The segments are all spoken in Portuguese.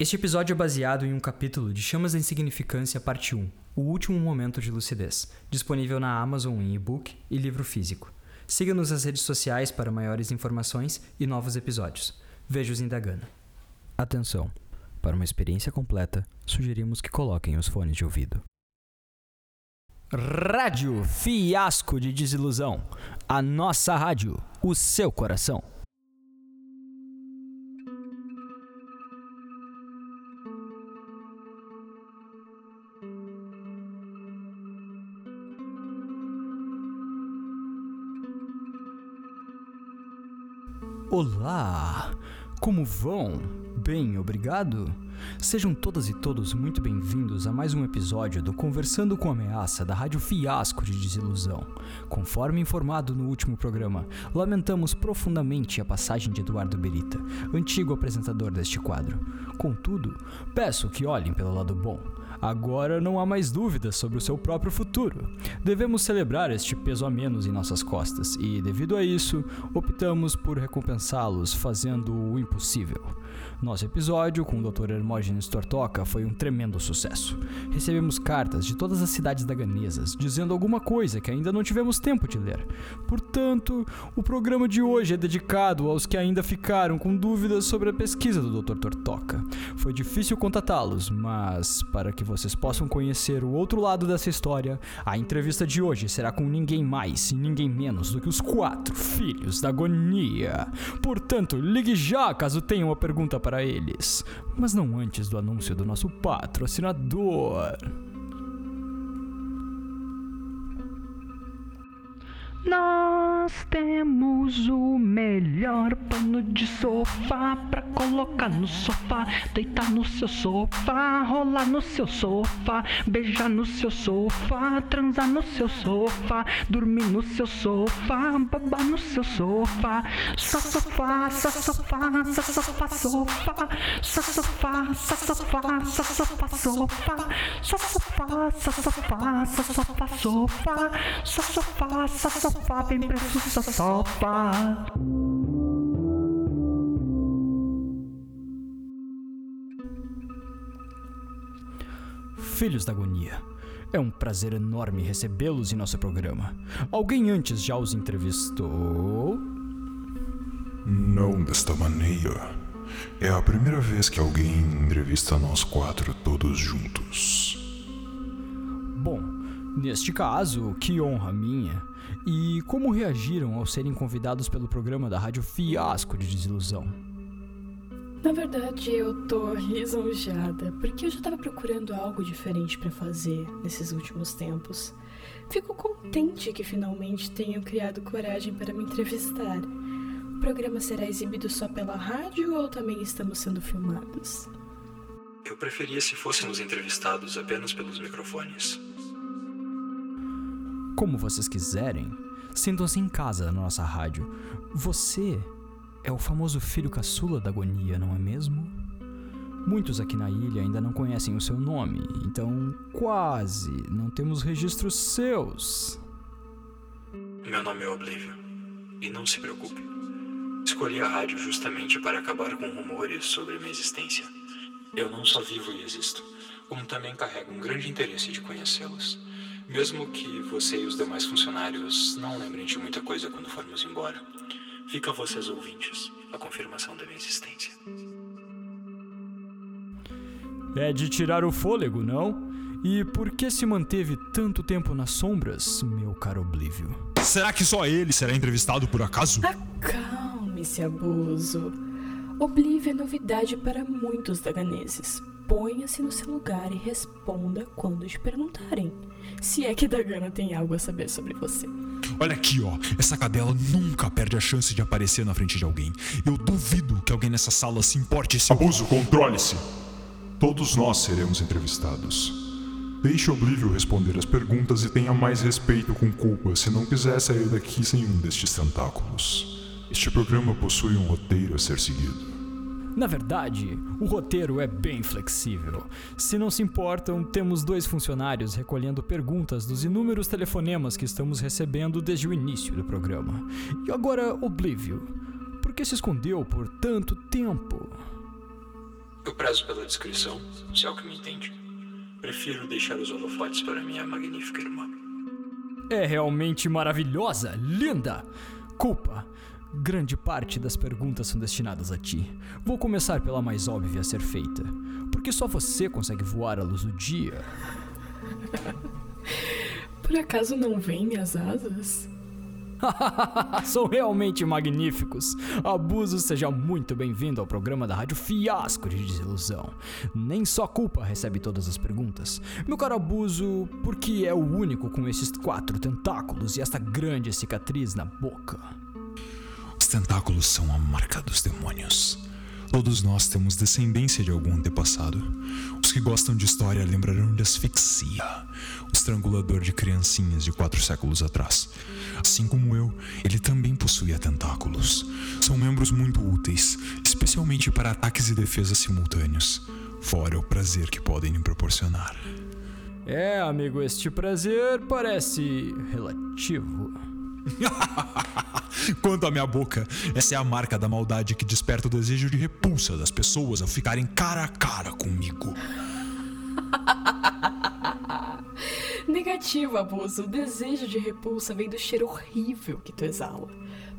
Este episódio é baseado em um capítulo de Chamas da Insignificância, parte 1, O Último Momento de Lucidez, disponível na Amazon em e-book e livro físico. Siga-nos nas redes sociais para maiores informações e novos episódios. Veja-os em Dagana. Atenção! Para uma experiência completa, sugerimos que coloquem os fones de ouvido. Rádio Fiasco de Desilusão. A nossa rádio, o seu coração. Olá! Como vão? Bem, obrigado? Sejam todas e todos muito bem-vindos a mais um episódio do Conversando com Ameaça da Rádio Fiasco de Desilusão. Conforme informado no último programa, lamentamos profundamente a passagem de Eduardo Berita, antigo apresentador deste quadro. Contudo, peço que olhem pelo lado bom. Agora não há mais dúvidas sobre o seu próprio futuro. Devemos celebrar este peso a menos em nossas costas e, devido a isso, optamos por recompensá-los fazendo o impossível. Nosso episódio com o Dr. Hermógenes Tortoca foi um tremendo sucesso. Recebemos cartas de todas as cidades daganesas dizendo alguma coisa que ainda não tivemos tempo de ler. Portanto, o programa de hoje é dedicado aos que ainda ficaram com dúvidas sobre a pesquisa do Dr. Tortoca. Foi difícil contatá-los, mas para que vocês possam conhecer o outro lado dessa história, a entrevista de hoje será com ninguém mais e ninguém menos do que os quatro filhos da agonia. Portanto, ligue já caso tenha uma pergunta para eles. Mas não antes do anúncio do nosso patrocinador. Nós temos o melhor pano de sofá pra colocar no sofá, deitar no seu sofá, rolar no seu sofá, beijar no seu sofá, transar no seu sofá, dormir no seu sofá, babar no seu sofá. Só sofá, só sofá, só sofá, sofá, só sofá, só sofá, só sofá, sofá, só sofá, só sofá, só sofá, sofá, só sofá, só sofá sofá, vem pra sofá. Filhos da agonia. É um prazer enorme recebê-los em nosso programa. Alguém antes já os entrevistou? Não desta maneira. É a primeira vez que alguém entrevista nós quatro todos juntos. Neste caso, que honra minha. E como reagiram ao serem convidados pelo programa da Rádio Fiasco de Desilusão? Na verdade, eu tô lisonjeada, porque eu já tava procurando algo diferente para fazer nesses últimos tempos. Fico contente que finalmente tenham criado coragem para me entrevistar. O programa será exibido só pela rádio ou também estamos sendo filmados? Eu preferia se fôssemos entrevistados apenas pelos microfones. Como vocês quiserem, sintam-se em casa na nossa rádio. Você é o famoso filho caçula da agonia, não é mesmo? Muitos aqui na ilha ainda não conhecem o seu nome, então quase não temos registros seus. Meu nome é Oblivion. E não se preocupe. Escolhi a rádio justamente para acabar com rumores sobre minha existência. Eu não só vivo e existo, como também carrego um grande interesse de conhecê-los. Mesmo que você e os demais funcionários não lembrem de muita coisa quando formos embora, fica a vocês ouvintes a confirmação da minha existência. É de tirar o fôlego, não? E por que se manteve tanto tempo nas sombras, meu caro Oblívio? Será que só ele será entrevistado por acaso? Acalme-se, abuso. Oblívio é novidade para muitos daganeses. Ponha-se no seu lugar e responda quando te perguntarem. Se é que Dagana tem algo a saber sobre você. Olha aqui, ó. Essa cadela nunca perde a chance de aparecer na frente de alguém. Eu duvido que alguém nessa sala se importe se. Abuso, controle-se! Todos nós seremos entrevistados. Deixe Oblívio responder as perguntas e tenha mais respeito com culpa se não quiser sair daqui sem um destes tentáculos. Este programa possui um roteiro a ser seguido. Na verdade, o roteiro é bem flexível. Se não se importam, temos dois funcionários recolhendo perguntas dos inúmeros telefonemas que estamos recebendo desde o início do programa. E agora, Oblívio, por que se escondeu por tanto tempo? Eu prezo pela descrição, se é o que me entende. Prefiro deixar os holofotes para minha magnífica irmã. É realmente maravilhosa, linda! Culpa. Grande parte das perguntas são destinadas a ti. Vou começar pela mais óbvia a ser feita. Porque só você consegue voar à luz do dia. Por acaso não vem minhas asas? São realmente magníficos. Abuso, seja muito bem-vindo ao programa da Rádio Fiasco de Desilusão. Nem só culpa recebe todas as perguntas. Meu caro Abuso, por que é o único com esses quatro tentáculos e esta grande cicatriz na boca? Os tentáculos são a marca dos demônios. Todos nós temos descendência de algum antepassado. Os que gostam de história lembrarão de asfixia, o estrangulador de criancinhas de quatro séculos atrás. Assim como eu, ele também possuía tentáculos. São membros muito úteis, especialmente para ataques e defesas simultâneos, fora o prazer que podem lhe proporcionar. É, amigo, este prazer parece relativo. Quanto à minha boca, essa é a marca da maldade que desperta o desejo de repulsa das pessoas ao ficarem cara a cara comigo. Negativo, abuso. O desejo de repulsa vem do cheiro horrível que tu exala.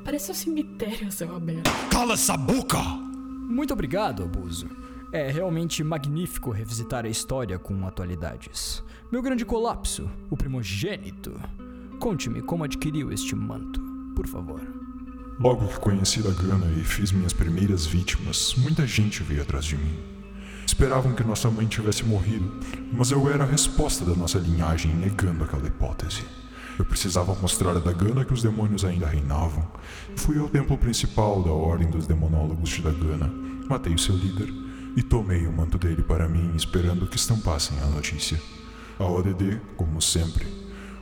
Parece um cemitério a céu aberto. Cala essa boca! Muito obrigado, Abuso. É realmente magnífico revisitar a história com atualidades. Meu grande colapso, o primogênito. Conte-me como adquiriu este manto, por favor. Logo que conheci Dagana e fiz minhas primeiras vítimas, muita gente veio atrás de mim. Esperavam que nossa mãe tivesse morrido, mas eu era a resposta da nossa linhagem negando aquela hipótese. Eu precisava mostrar a Dagana que os demônios ainda reinavam. Fui ao templo principal da Ordem dos Demonólogos de Dagana, matei o seu líder e tomei o manto dele para mim, esperando que estampassem a notícia. A ODD, como sempre,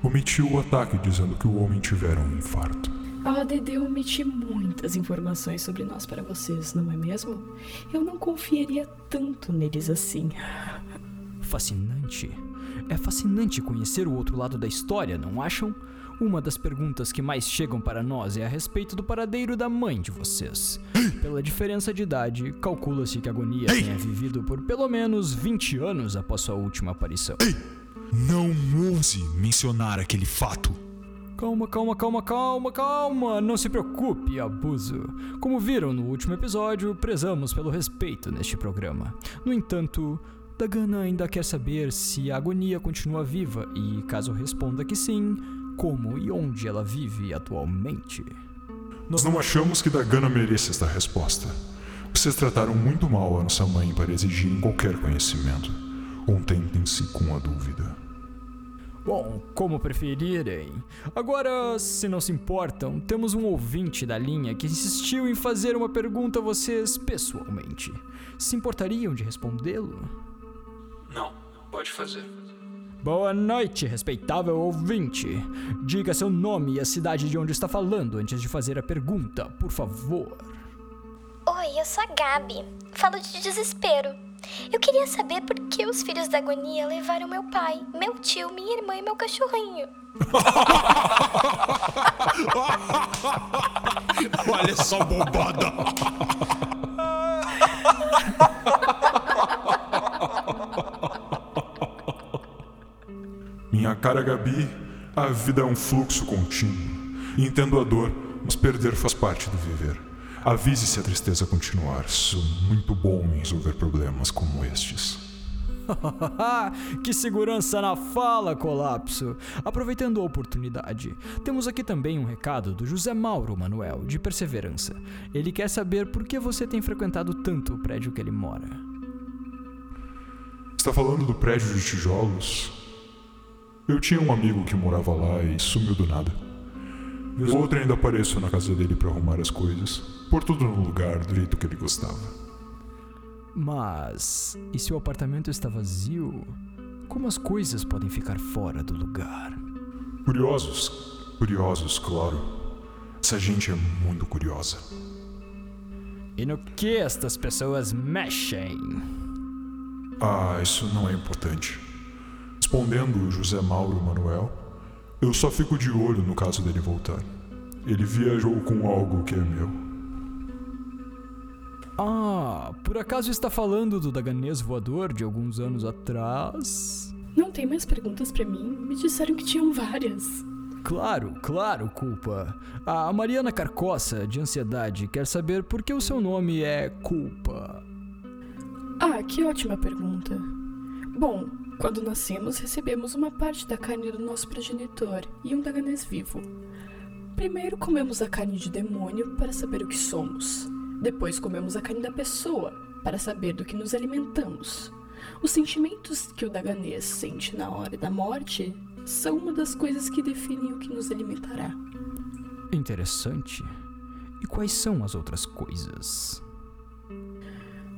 omitiu o ataque dizendo que o homem tivera um infarto. A ODD omite muitas informações sobre nós para vocês, não é mesmo? Eu não confiaria tanto neles assim. Fascinante. É fascinante conhecer o outro lado da história, não acham? Uma das perguntas que mais chegam para nós é a respeito do paradeiro da mãe de vocês. Pela diferença de idade, calcula-se que a Agonia tenha vivido por pelo menos 20 anos após sua última aparição. Não ouse mencionar aquele fato. Calma, calma, calma, calma, calma. Não se preocupe, abuso. Como viram no último episódio, prezamos pelo respeito neste programa. No entanto, Dagana ainda quer saber se a agonia continua viva e, caso responda que sim, como e onde ela vive atualmente. Nós não achamos que Dagana mereça esta resposta. Vocês trataram muito mal a nossa mãe para exigirem qualquer conhecimento. Contentem-se com a dúvida. Bom, como preferirem. Agora, se não se importam, temos um ouvinte da linha que insistiu em fazer uma pergunta a vocês pessoalmente. Se importariam de respondê-lo? Não, pode fazer. Boa noite, respeitável ouvinte. Diga seu nome e a cidade de onde está falando antes de fazer a pergunta, por favor. Oi, eu sou a Gabi. Falo de desespero. Eu queria saber por que os filhos da agonia levaram meu pai, meu tio, minha irmã e meu cachorrinho. Olha só bobada! Minha cara Gabi, a vida é um fluxo contínuo. Entendo a dor, mas perder faz parte do viver. Avise se a tristeza continuar. Sou muito bom em resolver problemas como estes. que segurança na fala, colapso! Aproveitando a oportunidade, temos aqui também um recado do José Mauro Manuel, de Perseverança. Ele quer saber por que você tem frequentado tanto o prédio que ele mora. Está falando do prédio de tijolos? Eu tinha um amigo que morava lá e sumiu do nada. Outra ainda apareço na casa dele para arrumar as coisas, pôr tudo no lugar do jeito que ele gostava. Mas, e se o apartamento está vazio, como as coisas podem ficar fora do lugar? Curiosos, curiosos, claro. Essa gente é muito curiosa. E no que estas pessoas mexem? Ah, isso não é importante. Respondendo José Mauro Manuel, eu só fico de olho no caso dele voltar. Ele viajou com algo que é meu. Ah, por acaso está falando do daganês voador de alguns anos atrás? Não tem mais perguntas para mim? Me disseram que tinham várias. Claro, claro, culpa. A Mariana Carcoça, de ansiedade, quer saber por que o seu nome é Culpa. Ah, que ótima pergunta. Bom, quando nascemos, recebemos uma parte da carne do nosso progenitor e um daganês vivo. Primeiro comemos a carne de demônio para saber o que somos. Depois comemos a carne da pessoa para saber do que nos alimentamos. Os sentimentos que o daganês sente na hora da morte são uma das coisas que definem o que nos alimentará. Interessante. E quais são as outras coisas?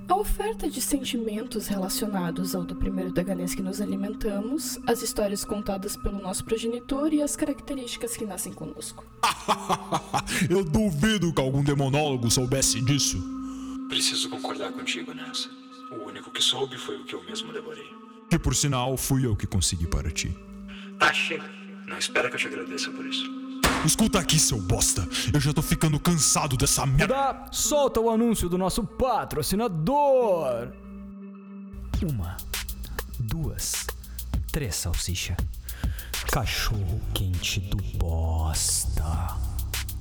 A oferta de sentimentos relacionados ao do primeiro daganês que nos alimentamos, as histórias contadas pelo nosso progenitor e as características que nascem conosco. Eu duvido demonólogo soubesse disso. Preciso concordar contigo nessa. O único que soube foi o que eu mesmo devorei. Que por sinal fui eu que consegui para ti. Tá, chega. Não espera que eu te agradeça por isso. Escuta aqui, seu bosta. Eu já tô ficando cansado dessa merda. Solta o anúncio do nosso patrocinador. Uma, duas, três salsicha. Cachorro quente do bosta.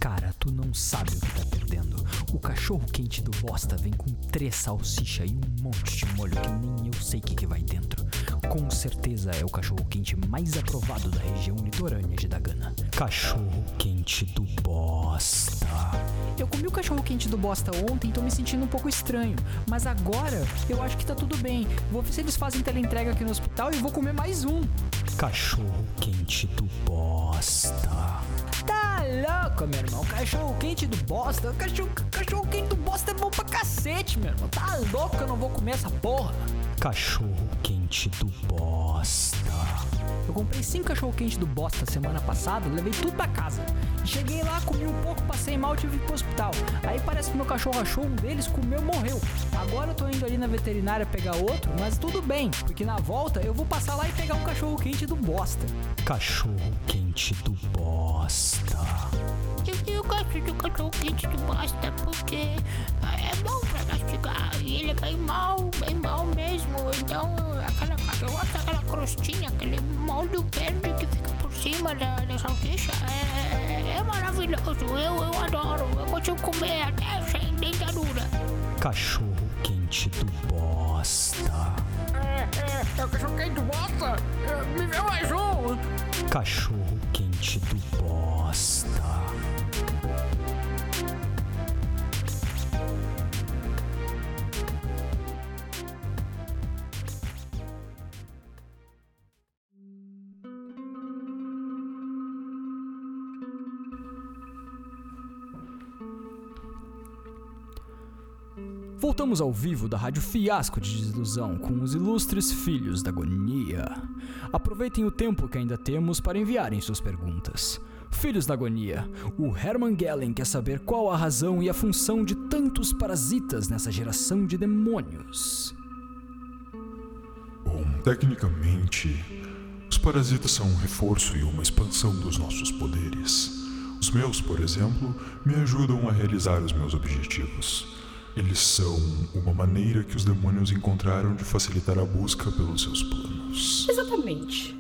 Cara, tu não sabe o que tá perdendo. O cachorro quente do bosta vem com três salsicha e um monte de molho que nem eu sei o que, que vai dentro. Com certeza é o cachorro quente mais aprovado da região litorânea de Dagana. Cachorro quente do bosta. Eu comi o cachorro quente do bosta ontem e tô me sentindo um pouco estranho. Mas agora eu acho que tá tudo bem. Vou ver se eles fazem teleentrega aqui no hospital e vou comer mais um. Cachorro quente do bosta. Tá louco, meu irmão. Cachorro quente do bosta. Cachorro, cachorro quente do bosta é bom pra cacete, meu irmão. Tá louco eu não vou comer essa porra. Cachorro quente do bosta. Eu comprei cinco cachorro quente do bosta semana passada, levei tudo pra casa. Cheguei lá, comi um pouco, passei mal, tive que ir pro hospital. Aí parece que meu cachorro achou um deles, comeu, morreu. Agora eu tô indo ali na veterinária pegar outro, mas tudo bem, porque na volta eu vou passar lá e pegar um cachorro quente do bosta. Cachorro quente do bosta. Eu, eu gosto do cachorro quente do bosta porque é bom e ele é bem mal, bem mal mesmo. Então, aquela, eu gosto daquela crostinha, aquele molho verde que fica por cima da, da salsicha. É, é maravilhoso, eu, eu adoro. Eu consigo comer até sem dentadura. Cachorro quente do bosta. É, é, é o cachorro quente do bosta. É, me vê mais um. Cachorro quente do bosta. Voltamos ao vivo da Rádio Fiasco de Desilusão com os ilustres filhos da agonia. Aproveitem o tempo que ainda temos para enviarem suas perguntas. Filhos da agonia, o Hermann Gellen quer saber qual a razão e a função de tantos parasitas nessa geração de demônios. Bom, tecnicamente, os parasitas são um reforço e uma expansão dos nossos poderes. Os meus, por exemplo, me ajudam a realizar os meus objetivos. Eles são uma maneira que os demônios encontraram de facilitar a busca pelos seus planos. Exatamente.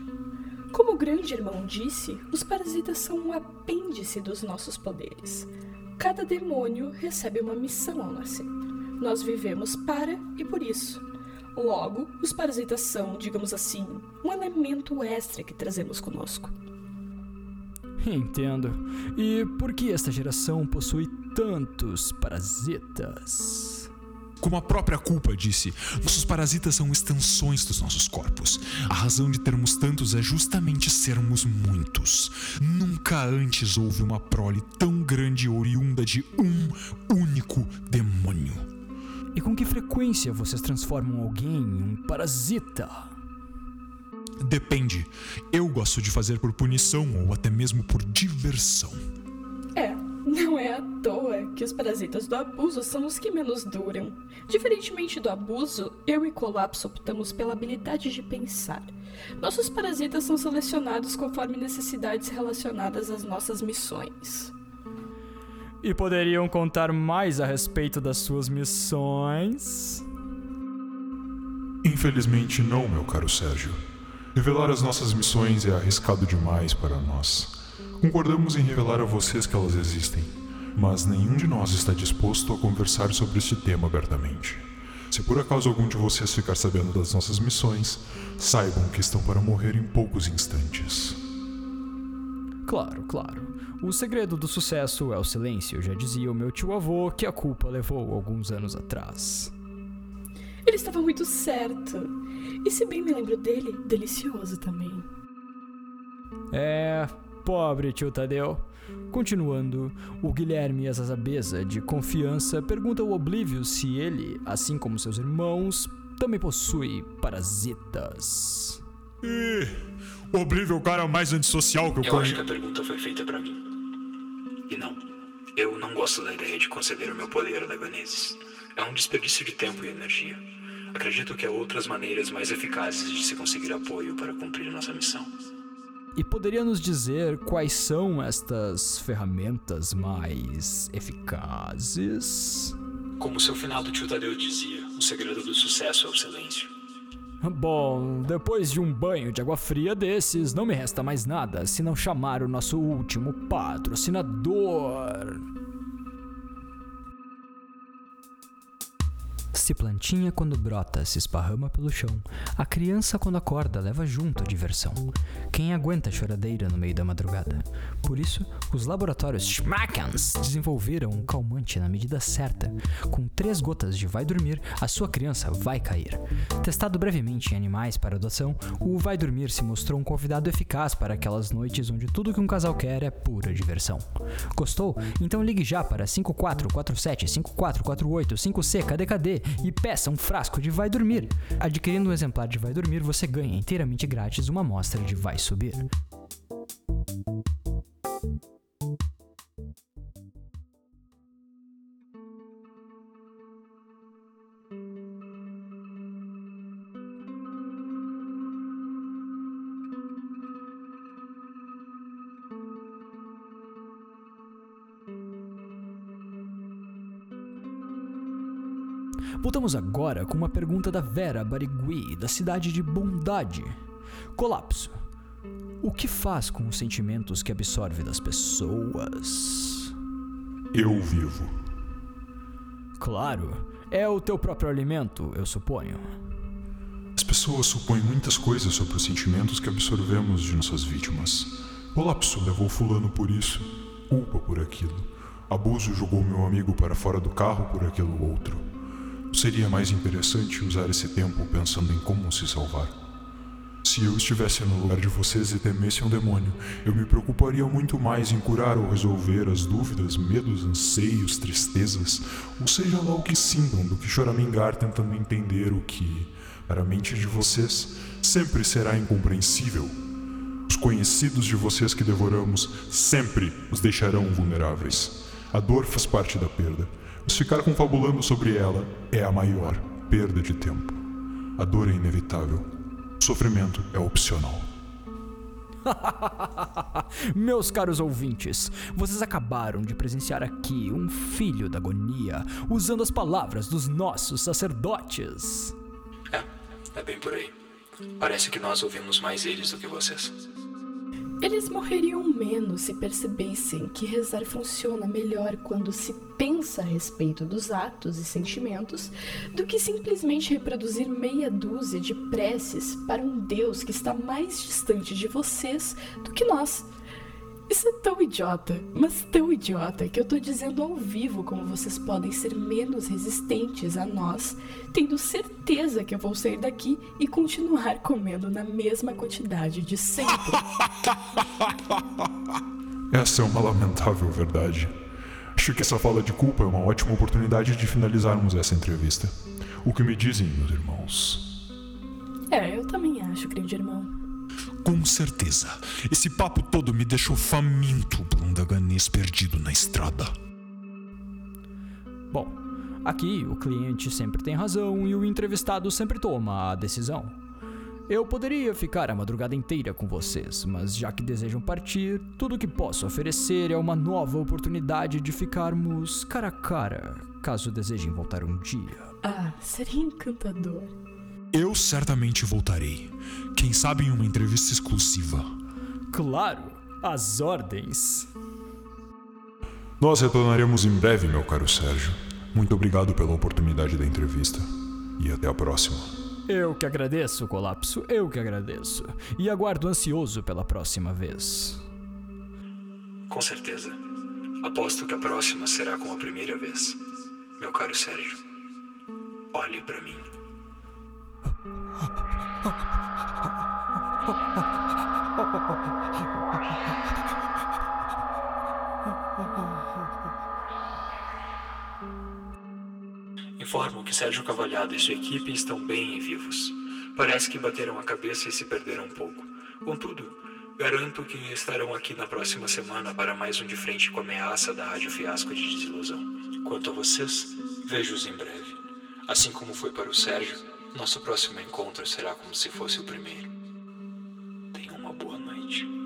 Como o grande irmão disse, os parasitas são um apêndice dos nossos poderes. Cada demônio recebe uma missão ao nascer. Nós vivemos para e por isso. Logo, os parasitas são, digamos assim, um elemento extra que trazemos conosco. Entendo. E por que esta geração possui tantos parasitas? Como a própria culpa disse, nossos parasitas são extensões dos nossos corpos. A razão de termos tantos é justamente sermos muitos. Nunca antes houve uma prole tão grande oriunda de um único demônio. E com que frequência vocês transformam alguém em um parasita? Depende. Eu gosto de fazer por punição ou até mesmo por diversão. É, não é à toa que os parasitas do abuso são os que menos duram. Diferentemente do abuso, eu e Colapso optamos pela habilidade de pensar. Nossos parasitas são selecionados conforme necessidades relacionadas às nossas missões. E poderiam contar mais a respeito das suas missões? Infelizmente não, meu caro Sérgio. Revelar as nossas missões é arriscado demais para nós. Concordamos em revelar a vocês que elas existem, mas nenhum de nós está disposto a conversar sobre este tema abertamente. Se por acaso algum de vocês ficar sabendo das nossas missões, saibam que estão para morrer em poucos instantes. Claro, claro. O segredo do sucesso é o silêncio, já dizia o meu tio-avô que a culpa levou alguns anos atrás. Ele estava muito certo. E se bem me lembro dele, delicioso também. É, pobre tio Tadeu. Continuando, o Guilherme Azazabeza, de confiança, pergunta ao Oblívio se ele, assim como seus irmãos, também possui parasitas. E o Oblívio é o cara mais antissocial que eu, Eu acho conheço. que a pergunta foi feita pra mim. E não, eu não gosto da ideia de conceder o meu poder a Dagoneses. É um desperdício de tempo e energia. Acredito que há outras maneiras mais eficazes de se conseguir apoio para cumprir nossa missão. E poderia nos dizer quais são estas ferramentas mais eficazes? Como seu finado tio Tadeu dizia, o segredo do sucesso é o silêncio. Bom, depois de um banho de água fria desses, não me resta mais nada se não chamar o nosso último patrocinador. Se plantinha quando brota se esparrama pelo chão, a criança quando acorda leva junto a diversão. Quem aguenta choradeira no meio da madrugada? Por isso, os laboratórios Schmackens desenvolveram um calmante na medida certa. Com três gotas de vai dormir, a sua criança vai cair. Testado brevemente em animais para adoção, o vai dormir se mostrou um convidado eficaz para aquelas noites onde tudo que um casal quer é pura diversão. Gostou? Então ligue já para 5447 5448 5C KDKD e peça um frasco de Vai Dormir. Adquirindo um exemplar de Vai Dormir, você ganha inteiramente grátis uma amostra de Vai Subir. Voltamos agora com uma pergunta da Vera Barigui, da cidade de Bondade. Colapso. O que faz com os sentimentos que absorve das pessoas? Eu vivo. Claro, é o teu próprio alimento, eu suponho. As pessoas supõem muitas coisas sobre os sentimentos que absorvemos de nossas vítimas. Colapso levou fulano por isso, culpa por aquilo. Abuso jogou meu amigo para fora do carro por aquilo outro. Seria mais interessante usar esse tempo pensando em como se salvar. Se eu estivesse no lugar de vocês e temesse um demônio, eu me preocuparia muito mais em curar ou resolver as dúvidas, medos, anseios, tristezas, ou seja lá o que sintam, do que choramingar tentando entender o que, para a mente de vocês, sempre será incompreensível. Os conhecidos de vocês que devoramos sempre os deixarão vulneráveis. A dor faz parte da perda, mas ficar confabulando sobre ela é a maior perda de tempo. A dor é inevitável. O sofrimento é opcional. Meus caros ouvintes, vocês acabaram de presenciar aqui um filho da agonia usando as palavras dos nossos sacerdotes. É, é bem por aí. Parece que nós ouvimos mais eles do que vocês. Eles morreriam menos se percebessem que rezar funciona melhor quando se pensa a respeito dos atos e sentimentos do que simplesmente reproduzir meia dúzia de preces para um Deus que está mais distante de vocês do que nós. Isso é tão idiota, mas tão idiota que eu tô dizendo ao vivo como vocês podem ser menos resistentes a nós, tendo certeza que eu vou sair daqui e continuar comendo na mesma quantidade de sempre. Essa é uma lamentável verdade. Acho que essa fala de culpa é uma ótima oportunidade de finalizarmos essa entrevista. O que me dizem, meus irmãos? É, eu também acho, querido irmão. Com certeza. Esse papo todo me deixou faminto por um daganês perdido na estrada. Bom, aqui o cliente sempre tem razão e o entrevistado sempre toma a decisão. Eu poderia ficar a madrugada inteira com vocês, mas já que desejam partir, tudo que posso oferecer é uma nova oportunidade de ficarmos cara a cara, caso desejem voltar um dia. Ah, seria encantador. Eu certamente voltarei. Quem sabe em uma entrevista exclusiva. Claro, as ordens. Nós retornaremos em breve, meu caro Sérgio. Muito obrigado pela oportunidade da entrevista. E até a próxima. Eu que agradeço, Colapso, eu que agradeço. E aguardo ansioso pela próxima vez. Com certeza. Aposto que a próxima será como a primeira vez. Meu caro Sérgio, olhe para mim. Informo que Sérgio Cavalhado e sua equipe estão bem e vivos. Parece que bateram a cabeça e se perderam um pouco. Contudo, garanto que estarão aqui na próxima semana para mais um de frente com a ameaça da Rádio Fiasco de Desilusão. Quanto a vocês, vejo-os em breve. Assim como foi para o Sérgio, nosso próximo encontro será como se fosse o primeiro. Tenham uma boa noite.